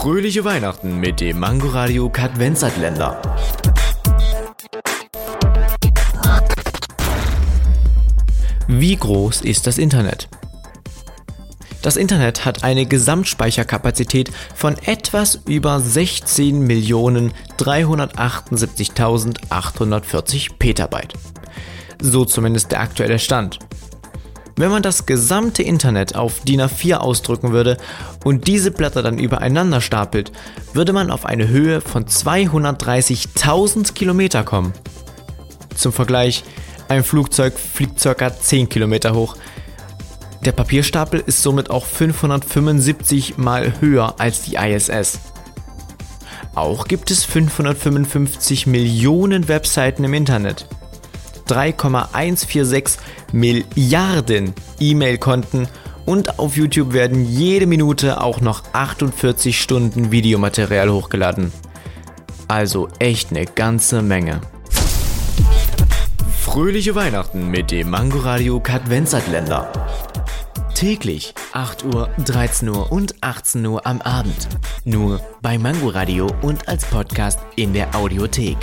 Fröhliche Weihnachten mit dem Mangoradio Kadvenzatländer. Wie groß ist das Internet? Das Internet hat eine Gesamtspeicherkapazität von etwas über 16.378.840 Petabyte. So zumindest der aktuelle Stand. Wenn man das gesamte Internet auf DIN A4 ausdrücken würde und diese Blätter dann übereinander stapelt, würde man auf eine Höhe von 230.000 Kilometer kommen. Zum Vergleich, ein Flugzeug fliegt ca. 10 Kilometer hoch. Der Papierstapel ist somit auch 575 mal höher als die ISS. Auch gibt es 555 Millionen Webseiten im Internet. 3,146 Milliarden E-Mail-Konten und auf YouTube werden jede Minute auch noch 48 Stunden Videomaterial hochgeladen. Also echt eine ganze Menge. Fröhliche Weihnachten mit dem Mangoradio Kadvenzatländer. Täglich 8 Uhr, 13 Uhr und 18 Uhr am Abend. Nur bei Mangoradio und als Podcast in der Audiothek.